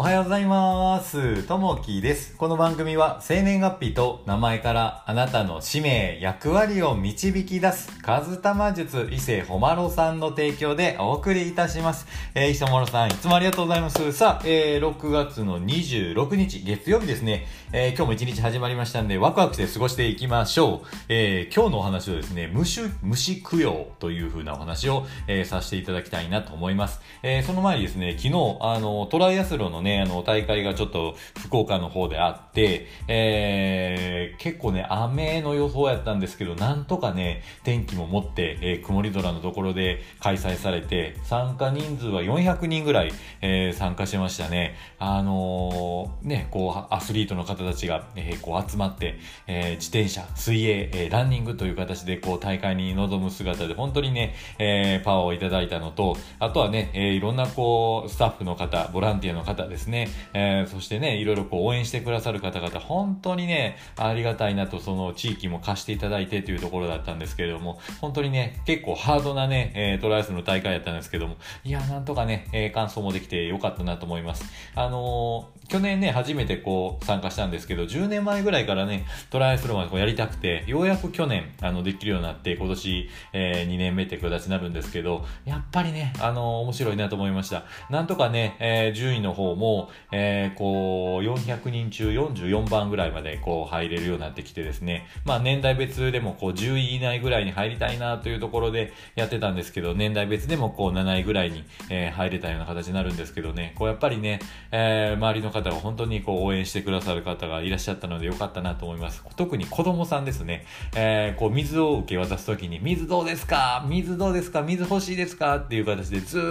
おはようございます。ともきです。この番組は生年月日と名前からあなたの使命、役割を導き出す、カズタマ術伊勢ほまろさんの提供でお送りいたします。えー、伊勢ほまろさん、いつもありがとうございます。さあ、えー、6月の26日、月曜日ですね。えー、今日も一日始まりましたんで、ワクワクして過ごしていきましょう。えー、今日のお話をですね、虫、虫供養という風なお話を、えー、させていただきたいなと思います。えー、その前にですね、昨日、あの、トライアスロンのね、あの、大会がちょっと福岡の方であって、えー、結構ね、雨の予想やったんですけど、なんとかね、天気も持って、えー、曇り空のところで開催されて、参加人数は400人ぐらい、えー、参加しましたね。あのー、ね、こう、アスリートの方たちが、えー、こう集まって、えー、自転車、水泳、えー、ランニングという形で、こう、大会に臨む姿で、本当にね、えー、パワーをいただいたのと、あとはね、えー、いろんなこう、スタッフの方、ボランティアの方ですですね、えー、そしてね、いろいろこう応援してくださる方々、本当にね、ありがたいなと、その地域も貸していただいてというところだったんですけれども、本当にね、結構ハードなね、えー、トライアスの大会やったんですけども、いや、なんとかね、えー、完走もできてよかったなと思います。あのー、去年ね、初めてこう参加したんですけど、10年前ぐらいからね、トライアスロンはこうやりたくて、ようやく去年、あの、できるようになって、今年、えー、2年目って形になるんですけど、やっぱりね、あの、面白いなと思いました。なんとかね、え、順位の方も、もえー、こう、400人中44番ぐらいまでこう入れるようになってきてですね、まあ年代別でもこう10位以内ぐらいに入りたいなというところでやってたんですけど、年代別でもこう7位ぐらいに、えー、入れたような形になるんですけどね、こうやっぱりね、えー、周りの方が本当にこう応援してくださる方がいらっしゃったのでよかったなと思います。特に子供さんですね、えー、こう水を受け渡すときに、水どうですか？水どうですか？水欲しいですか？っていう形でずっ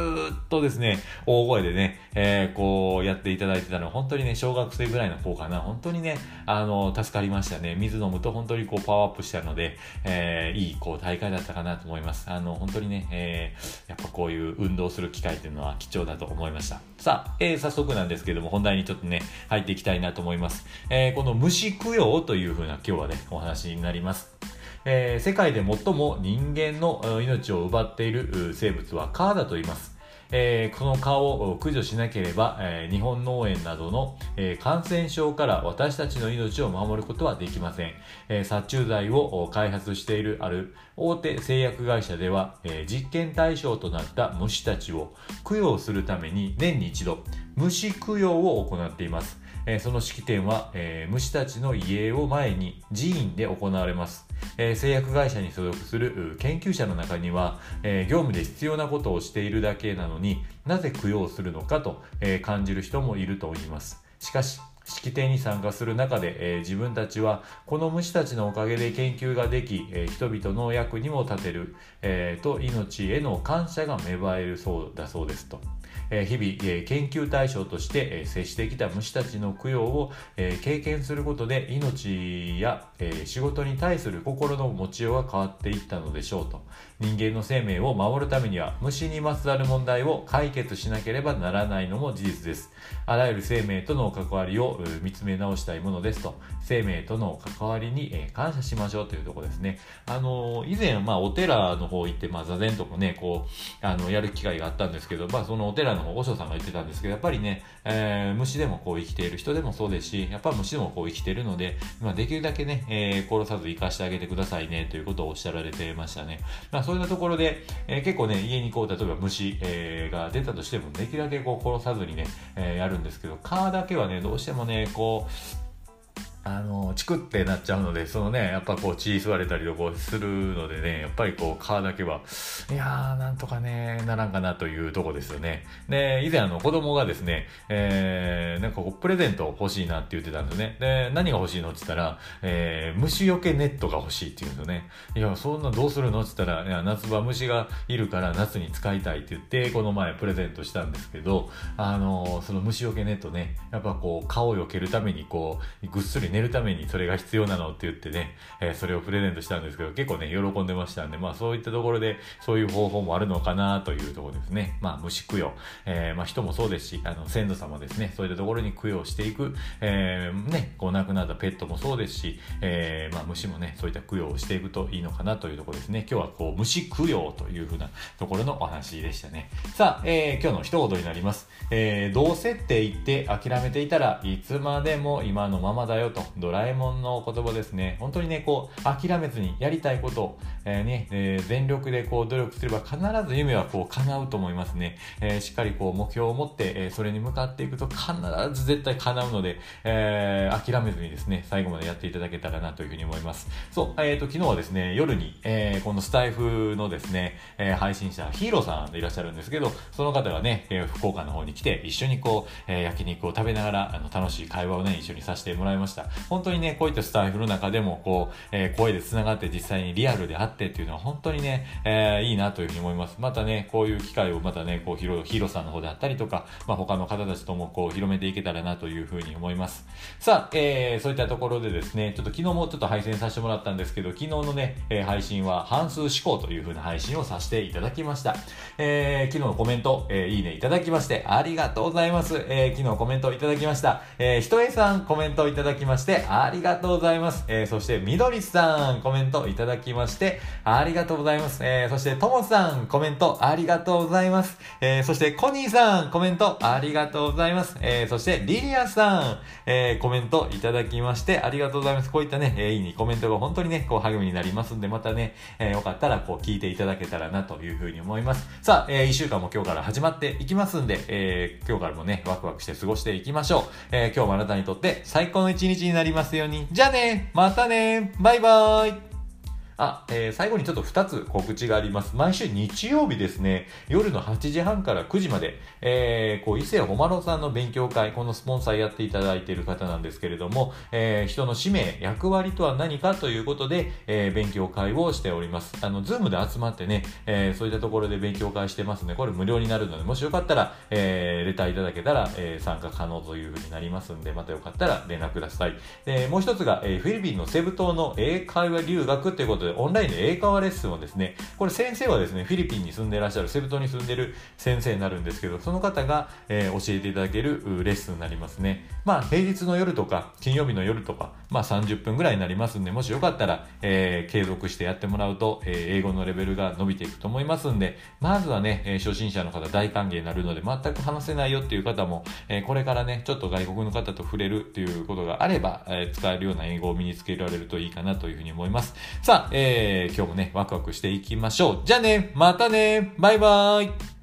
とですね、大声でね、えー、こうやっていただいてたのは本当にね、小学生ぐらいの子かな、本当にね、あの、助かりましたね。水飲むと本当にこうパワーアップしたので、えー、いいこう大会だったかなと思います。あの、本当にね、えー、やっぱこういう運動する機会っていうのは貴重だと思いました。さあ、えー、早速なんですけども、本題にちょっとね、入っていきたいなと思います。えー、この虫供養というふうな今日はね、お話になります。えー、世界で最も人間の命を奪っている生物は蚊だと言います。えー、この蚊を駆除しなければ、えー、日本脳炎などの、えー、感染症から私たちの命を守ることはできません。え殺虫剤を開発しているある大手製薬会社では、え実験対象となった虫たちを供養するために年に一度虫供養を行っています。えその式典は、え虫たちの遺影を前に寺院で行われます。えー、製薬会社に所属する研究者の中には、えー、業務で必要なことをしているだけなのになぜ供養するのかと、えー、感じる人もいると言いますしかし式典に参加する中で、えー、自分たちはこの虫たちのおかげで研究ができ、えー、人々の役にも立てる、えー、と命への感謝が芽生えるそうだそうですと。え日々、え研究対象として、え接してきた虫たちの供養を、え経験することで命や、え仕事に対する心の持ちようが変わっていったのでしょうと。人間の生命を守るためには虫にまつわる問題を解決しなければならないのも事実です。あらゆる生命との関わりを見つめ直したいものですと。生命との関わりに、え感謝しましょうというとこですね。あの以前、まあ、お寺の方行って、まあ、座禅とかねこうあのやる機会があったんですけど、まあ、そのお寺らの方、和尚さんが言ってたんですけど、やっぱりね、えー、虫でもこう生きている人でもそうですし、やっぱ虫でもこう生きているので、まあ、できるだけね、えー、殺さず生かしてあげてくださいね、ということをおっしゃられてましたね。まあ、そういうところで、えー、結構ね、家にこう、例えば虫、えー、が出たとしても、できるだけこう殺さずにね、えー、やるんですけど、蚊だけはね、どうしてもね、こう、あの、チクってなっちゃうので、そのね、やっぱこう血吸われたりとかするのでね、やっぱりこう皮だけは、いやー、なんとかね、ならんかなというとこですよね。で、以前あの子供がですね、えー、なんかこうプレゼント欲しいなって言ってたんですね。で、何が欲しいのって言ったら、えー、虫除けネットが欲しいって言うんですよね。いや、そんなどうするのって言ったら、いや、夏場虫がいるから夏に使いたいって言って、この前プレゼントしたんですけど、あの、その虫除けネットね、やっぱこう、蚊を避けるためにこう、ぐっすりね、寝るためにそれが必要なのって言ってね、えー、それをプレゼントしたんですけど、結構ね、喜んでましたんで、まあそういったところで、そういう方法もあるのかなというところですね。まあ虫供養、えー、まあ人もそうですし、あの、先祖様ですね、そういったところに供養していく、えー、ね、こう亡くなったペットもそうですし、えー、まあ虫もね、そういった供養をしていくといいのかなというところですね。今日はこう、虫供養というふうなところのお話でしたね。さあ、えー、今日の一言になります。えー、どうせって言って諦めていたらいつまでも今のままだよと、ドラえもんの言葉ですね。本当にね、こう、諦めずにやりたいことを、えー、ね、えー、全力でこう努力すれば必ず夢はこう叶うと思いますね。えー、しっかりこう目標を持って、え、それに向かっていくと必ず絶対叶うので、え、諦めずにですね、最後までやっていただけたらなというふうに思います。そう、えっ、と、昨日はですね、夜に、え、このスタイフのですね、え、配信者、ヒーローさんでいらっしゃるんですけど、その方がね、え、福岡の方に来て、一緒にこう、え、焼肉を食べながら、あの、楽しい会話をね、一緒にさせてもらいました。本当にね、こういったスタイフの中でも、こう、えー、声で繋がって実際にリアルで会ってっていうのは本当にね、えー、いいなというふうに思います。またね、こういう機会をまたね、こう、ヒロ、ヒロさんの方であったりとか、まあ、他の方たちともこう、広めていけたらなというふうに思います。さあ、えー、そういったところでですね、ちょっと昨日もちょっと配信させてもらったんですけど、昨日のね、えー、配信は半数思考というふうな配信をさせていただきました。えー、昨日のコメント、えー、いいねいただきまして、ありがとうございます。えー、昨日コメントいただきました。えー、ひとえさんコメントいただきましたて、ありがとうございます。えー、そして、みどりさんコメントいただきまして、ありがとうございます。えー、そして、ともさんコメントありがとうございます。えー、そして、コニーさんコメントありがとうございます。えー、そして、リリアさん、えー、コメントいただきまして、ありがとうございます。こういったね、えー、いいねコメントが本当にね、こう励みになりますんで、またね、えー、よかったらこう聞いていただけたらなというふうに思います。さあ、えー、一週間も今日から始まっていきますんで、えー、今日からもね、ワクワクして過ごしていきましょう。えー、今日もあなたにとって最高の一日になりますように。じゃあね。またね。バイバーイ。あ、えー、最後にちょっと2つ告知があります。毎週日曜日ですね、夜の8時半から9時まで、えー、こう、伊勢ほまろさんの勉強会、このスポンサーやっていただいている方なんですけれども、えー、人の使命、役割とは何かということで、えー、勉強会をしております。あの、ズームで集まってね、えー、そういったところで勉強会してますね。これ無料になるので、もしよかったら、えー、レターいただけたら、えー、参加可能というふうになりますんで、またよかったら連絡ください。で、もう一つが、えー、フィリピンのセブ島の英会話留学ということでで、オンラインで英会話レッスンをですね、これ先生はですね、フィリピンに住んでいらっしゃる、セブ島に住んでる先生になるんですけど、その方が、えー、教えていただけるレッスンになりますね。まあ、平日の夜とか、金曜日の夜とか、まあ30分ぐらいになりますんで、もしよかったら、えー、継続してやってもらうと、えー、英語のレベルが伸びていくと思いますんで、まずはね、えー、初心者の方大歓迎になるので、全く話せないよっていう方も、えー、これからね、ちょっと外国の方と触れるっていうことがあれば、えー、使えるような英語を身につけられるといいかなというふうに思います。さあ、えー、今日もね、ワクワクしていきましょう。じゃあね、またね、バイバーイ